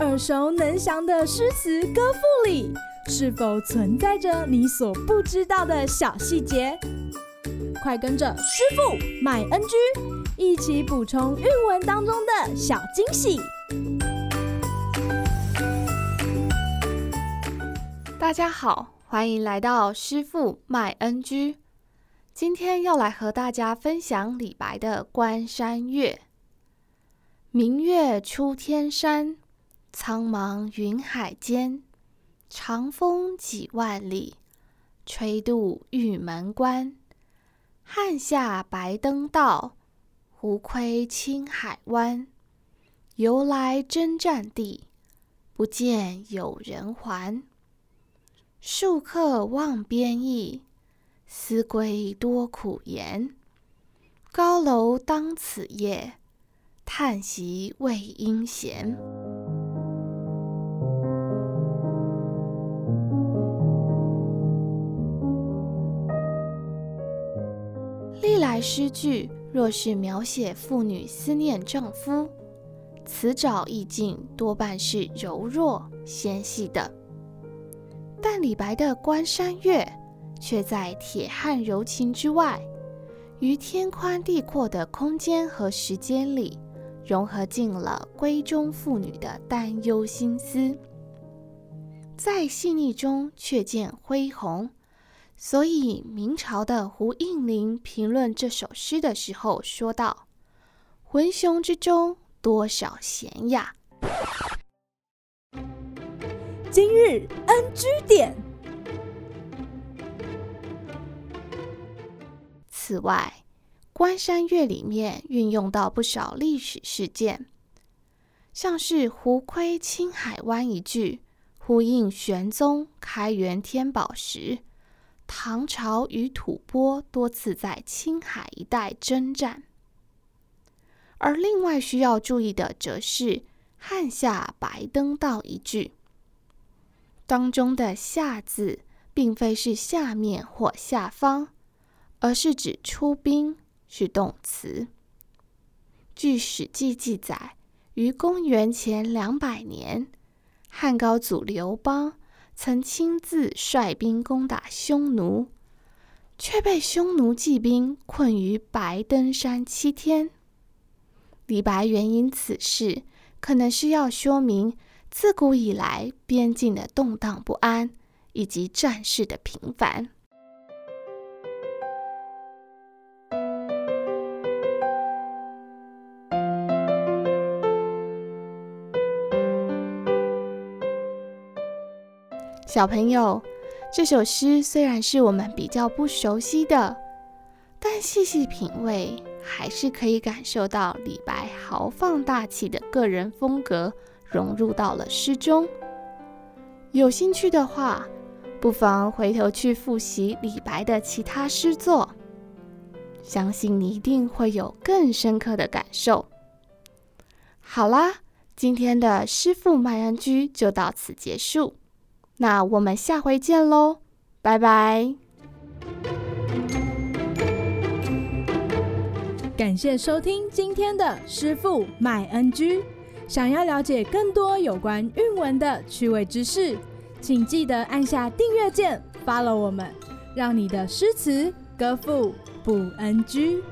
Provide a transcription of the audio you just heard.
耳熟能详的诗词歌赋里，是否存在着你所不知道的小细节？快跟着师傅麦恩居一起补充韵文当中的小惊喜！大家好，欢迎来到师傅麦恩居。今天要来和大家分享李白的《关山月》。明月出天山，苍茫云海间，长风几万里，吹度玉门关。汉下白登道，胡窥青海湾。由来征战地，不见有人还。戍客望边邑，思归多苦颜。高楼当此夜，叹息未应闲。历来诗句若是描写妇女思念丈夫，词藻意境多半是柔弱纤细的。但李白的《关山月》却在铁汉柔情之外，于天宽地阔的空间和时间里，融合进了闺中妇女的担忧心思，在细腻中却见恢宏。所以明朝的胡应麟评论这首诗的时候说道：“浑雄之中多少闲雅。”今日 NG 点。此外，《关山月》里面运用到不少历史事件，像是“胡窥青海湾”一句，呼应玄宗开元天宝时，唐朝与吐蕃多次在青海一带征战。而另外需要注意的，则是“汉下白登道”一句。当中的“下”字，并非是下面或下方，而是指出兵，是动词。据《史记》记载，于公元前两百年，汉高祖刘邦曾亲自率兵攻打匈奴，却被匈奴骑兵困于白登山七天。李白援引此事，可能是要说明。自古以来，边境的动荡不安，以及战事的频繁。小朋友，这首诗虽然是我们比较不熟悉的，但细细品味，还是可以感受到李白豪放大气的个人风格。融入到了诗中。有兴趣的话，不妨回头去复习李白的其他诗作，相信你一定会有更深刻的感受。好啦，今天的师傅麦恩居就到此结束，那我们下回见喽，拜拜！感谢收听今天的师傅麦恩居。想要了解更多有关韵文的趣味知识，请记得按下订阅键，follow 我们，让你的诗词歌赋不 NG。